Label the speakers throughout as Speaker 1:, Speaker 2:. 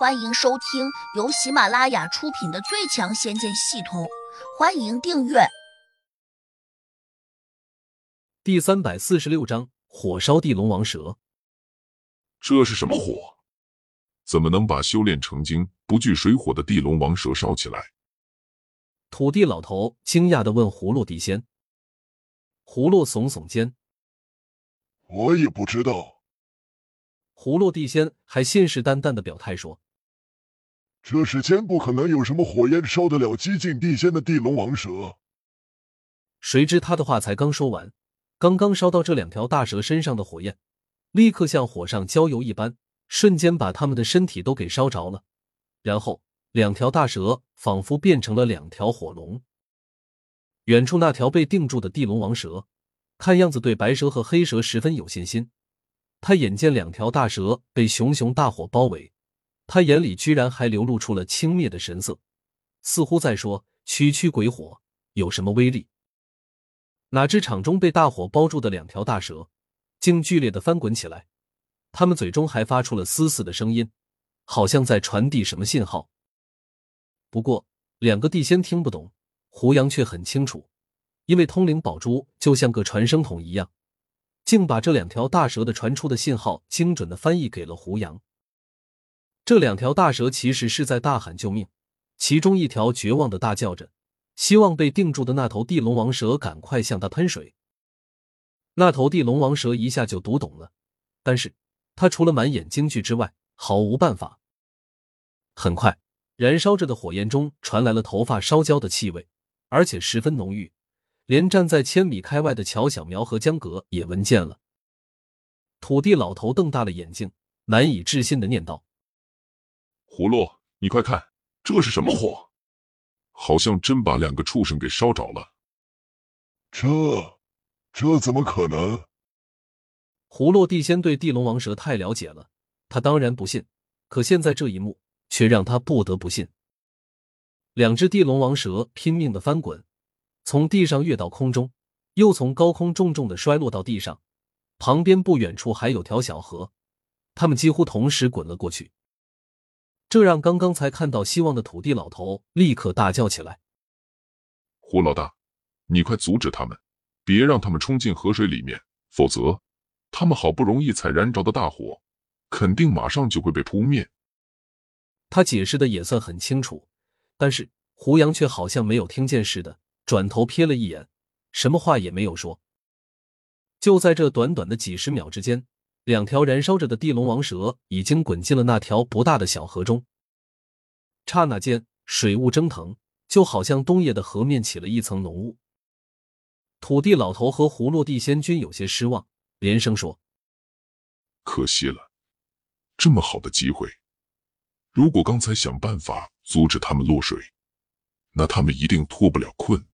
Speaker 1: 欢迎收听由喜马拉雅出品的《最强仙剑系统》，欢迎订阅。
Speaker 2: 第三百四十六章：火烧地龙王蛇。
Speaker 3: 这是什么火？怎么能把修炼成精、不惧水火的地龙王蛇烧起来？
Speaker 2: 土地老头惊讶的问葫芦地仙。葫芦耸耸肩：“
Speaker 4: 我也不知道。”
Speaker 2: 葫芦地仙还信誓旦旦的表态说。
Speaker 4: 这世间不可能有什么火焰烧得了激进地仙的地龙王蛇。
Speaker 2: 谁知他的话才刚说完，刚刚烧到这两条大蛇身上的火焰，立刻像火上浇油一般，瞬间把他们的身体都给烧着了。然后，两条大蛇仿佛变成了两条火龙。远处那条被定住的地龙王蛇，看样子对白蛇和黑蛇十分有信心。他眼见两条大蛇被熊熊大火包围。他眼里居然还流露出了轻蔑的神色，似乎在说：“区区鬼火有什么威力？”哪知场中被大火包住的两条大蛇，竟剧烈的翻滚起来，他们嘴中还发出了嘶嘶的声音，好像在传递什么信号。不过，两个地仙听不懂，胡杨却很清楚，因为通灵宝珠就像个传声筒一样，竟把这两条大蛇的传出的信号精准的翻译给了胡杨。这两条大蛇其实是在大喊救命，其中一条绝望的大叫着，希望被定住的那头地龙王蛇赶快向他喷水。那头地龙王蛇一下就读懂了，但是他除了满眼惊惧之外，毫无办法。很快，燃烧着的火焰中传来了头发烧焦的气味，而且十分浓郁，连站在千米开外的乔小苗和江阁也闻见了。土地老头瞪大了眼睛，难以置信的念道。
Speaker 3: 葫芦，你快看，这是什么火？好像真把两个畜生给烧着了。
Speaker 4: 这，这怎么可能？
Speaker 2: 葫芦地仙对地龙王蛇太了解了，他当然不信。可现在这一幕却让他不得不信。两只地龙王蛇拼命的翻滚，从地上跃到空中，又从高空重重的摔落到地上。旁边不远处还有条小河，他们几乎同时滚了过去。这让刚刚才看到希望的土地老头立刻大叫起来：“
Speaker 3: 胡老大，你快阻止他们，别让他们冲进河水里面，否则他们好不容易才燃着的大火，肯定马上就会被扑灭。”
Speaker 2: 他解释的也算很清楚，但是胡杨却好像没有听见似的，转头瞥了一眼，什么话也没有说。就在这短短的几十秒之间。两条燃烧着的地龙王蛇已经滚进了那条不大的小河中。刹那间，水雾蒸腾，就好像冬夜的河面起了一层浓雾。土地老头和葫芦地仙君有些失望，连声说：“
Speaker 3: 可惜了，这么好的机会，如果刚才想办法阻止他们落水，那他们一定脱不了困。”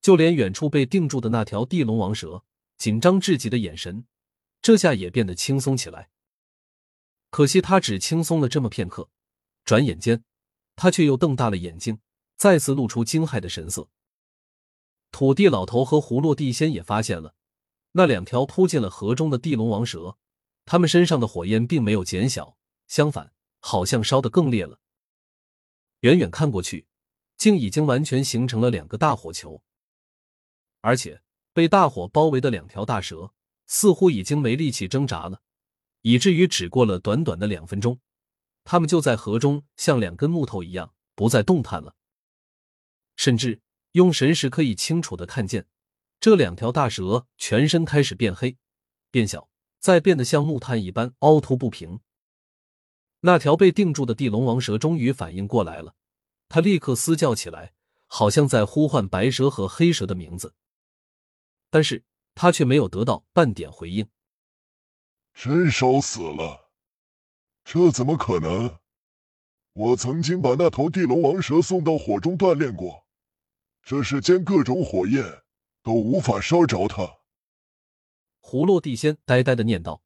Speaker 2: 就连远处被定住的那条地龙王蛇，紧张至极的眼神。这下也变得轻松起来。可惜他只轻松了这么片刻，转眼间，他却又瞪大了眼睛，再次露出惊骇的神色。土地老头和葫芦地仙也发现了那两条扑进了河中的地龙王蛇，他们身上的火焰并没有减小，相反，好像烧得更烈了。远远看过去，竟已经完全形成了两个大火球，而且被大火包围的两条大蛇。似乎已经没力气挣扎了，以至于只过了短短的两分钟，他们就在河中像两根木头一样不再动弹了。甚至用神识可以清楚的看见，这两条大蛇全身开始变黑、变小，再变得像木炭一般凹凸不平。那条被定住的地龙王蛇终于反应过来了，他立刻嘶叫起来，好像在呼唤白蛇和黑蛇的名字，但是。他却没有得到半点回应。
Speaker 4: 真烧死了？这怎么可能？我曾经把那头地龙王蛇送到火中锻炼过，这世间各种火焰都无法烧着它。
Speaker 2: 葫芦地仙呆呆的念道。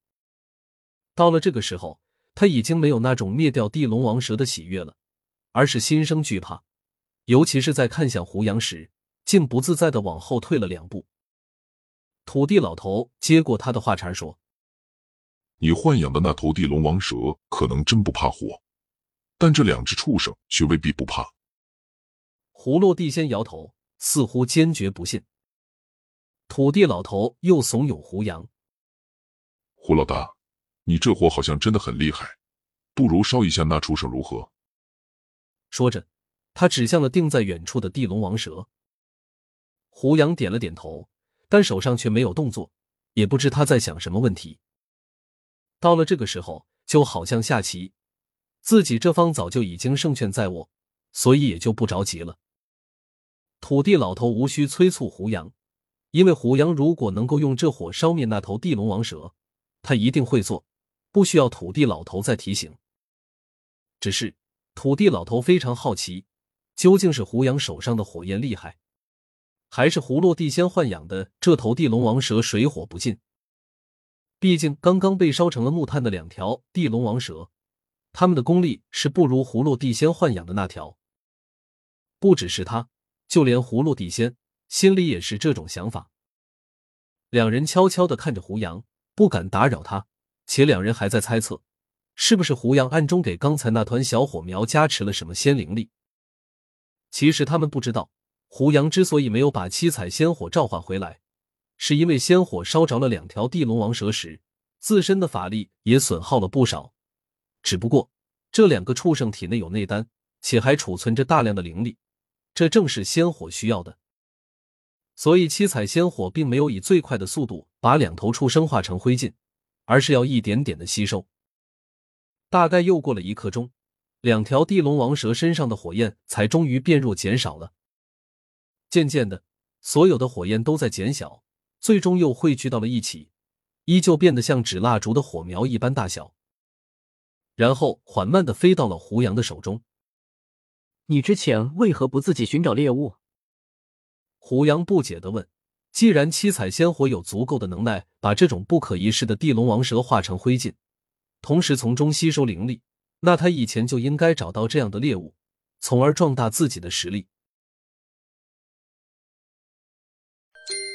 Speaker 2: 到了这个时候，他已经没有那种灭掉地龙王蛇的喜悦了，而是心生惧怕，尤其是在看向胡杨时，竟不自在的往后退了两步。土地老头接过他的话茬说：“
Speaker 3: 你豢养的那头地龙王蛇可能真不怕火，但这两只畜生却未必不怕。
Speaker 2: 胡落地仙摇头，似乎坚决不信。土地老头又怂恿胡杨：“
Speaker 3: 胡老大，你这货好像真的很厉害，不如烧一下那畜生如何？”
Speaker 2: 说着，他指向了定在远处的地龙王蛇。胡杨点了点头，但手上却没有动作，也不知他在想什么问题。到了这个时候，就好像下棋，自己这方早就已经胜券在握，所以也就不着急了。土地老头无需催促胡杨，因为胡杨如果能够用这火烧灭那头地龙王蛇，他一定会做，不需要土地老头再提醒。只是土地老头非常好奇，究竟是胡杨手上的火焰厉害，还是葫芦地仙豢养的这头地龙王蛇水火不进？毕竟刚刚被烧成了木炭的两条地龙王蛇，他们的功力是不如葫芦地仙豢养的那条。不只是他。就连葫芦地仙心里也是这种想法。两人悄悄的看着胡杨，不敢打扰他，且两人还在猜测，是不是胡杨暗中给刚才那团小火苗加持了什么仙灵力。其实他们不知道，胡杨之所以没有把七彩仙火召唤回来，是因为仙火烧着了两条地龙王蛇时，自身的法力也损耗了不少。只不过这两个畜生体内有内丹，且还储存着大量的灵力。这正是仙火需要的，所以七彩仙火并没有以最快的速度把两头畜生化成灰烬，而是要一点点的吸收。大概又过了一刻钟，两条地龙王蛇身上的火焰才终于变弱减少了。渐渐的，所有的火焰都在减小，最终又汇聚到了一起，依旧变得像纸蜡烛的火苗一般大小，然后缓慢的飞到了胡杨的手中。
Speaker 5: 你之前为何不自己寻找猎物？
Speaker 2: 胡杨不解的问。既然七彩仙火有足够的能耐把这种不可一世的地龙王蛇化成灰烬，同时从中吸收灵力，那他以前就应该找到这样的猎物，从而壮大自己的实力。